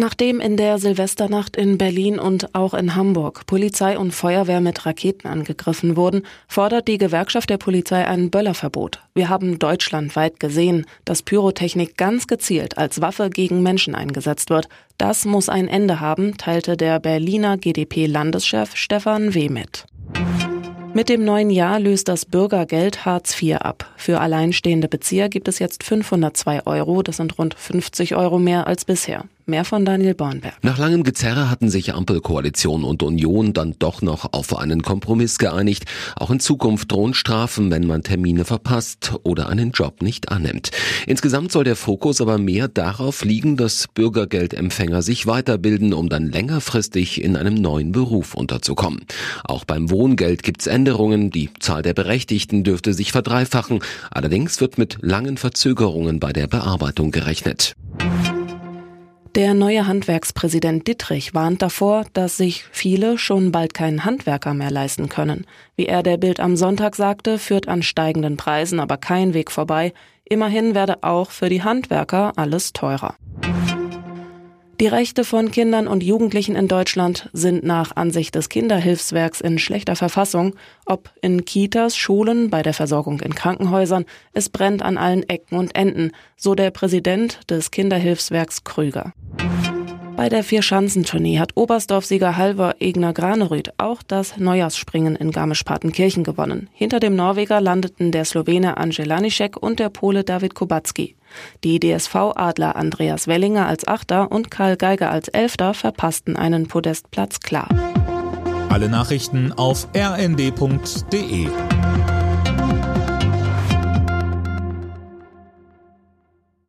Nachdem in der Silvesternacht in Berlin und auch in Hamburg Polizei und Feuerwehr mit Raketen angegriffen wurden, fordert die Gewerkschaft der Polizei ein Böllerverbot. Wir haben deutschlandweit gesehen, dass Pyrotechnik ganz gezielt als Waffe gegen Menschen eingesetzt wird. Das muss ein Ende haben, teilte der Berliner GdP-Landeschef Stefan W. mit. Mit dem neuen Jahr löst das Bürgergeld Hartz IV ab. Für alleinstehende Bezieher gibt es jetzt 502 Euro, das sind rund 50 Euro mehr als bisher. Mehr von Daniel Bornberg. Nach langem Gezerre hatten sich Ampelkoalition und Union dann doch noch auf einen Kompromiss geeinigt. Auch in Zukunft drohen Strafen, wenn man Termine verpasst oder einen Job nicht annimmt. Insgesamt soll der Fokus aber mehr darauf liegen, dass Bürgergeldempfänger sich weiterbilden, um dann längerfristig in einem neuen Beruf unterzukommen. Auch beim Wohngeld gibt's Änderungen. Die Zahl der Berechtigten dürfte sich verdreifachen. Allerdings wird mit langen Verzögerungen bei der Bearbeitung gerechnet. Der neue Handwerkspräsident Dittrich warnt davor, dass sich viele schon bald keinen Handwerker mehr leisten können. Wie er der Bild am Sonntag sagte, führt an steigenden Preisen aber kein Weg vorbei. Immerhin werde auch für die Handwerker alles teurer. Die Rechte von Kindern und Jugendlichen in Deutschland sind nach Ansicht des Kinderhilfswerks in schlechter Verfassung, ob in Kitas, Schulen, bei der Versorgung in Krankenhäusern, es brennt an allen Ecken und Enden, so der Präsident des Kinderhilfswerks Krüger. Bei der Vierschanzentournee hat Oberstdorf-Sieger Halver Egner Granerüth auch das Neujahrsspringen in Garmisch-Partenkirchen gewonnen. Hinter dem Norweger landeten der Slowene Andrzej Lanišek und der Pole David Kubacki. Die DSV-Adler Andreas Wellinger als Achter und Karl Geiger als Elfter verpassten einen Podestplatz klar. Alle Nachrichten auf rnd.de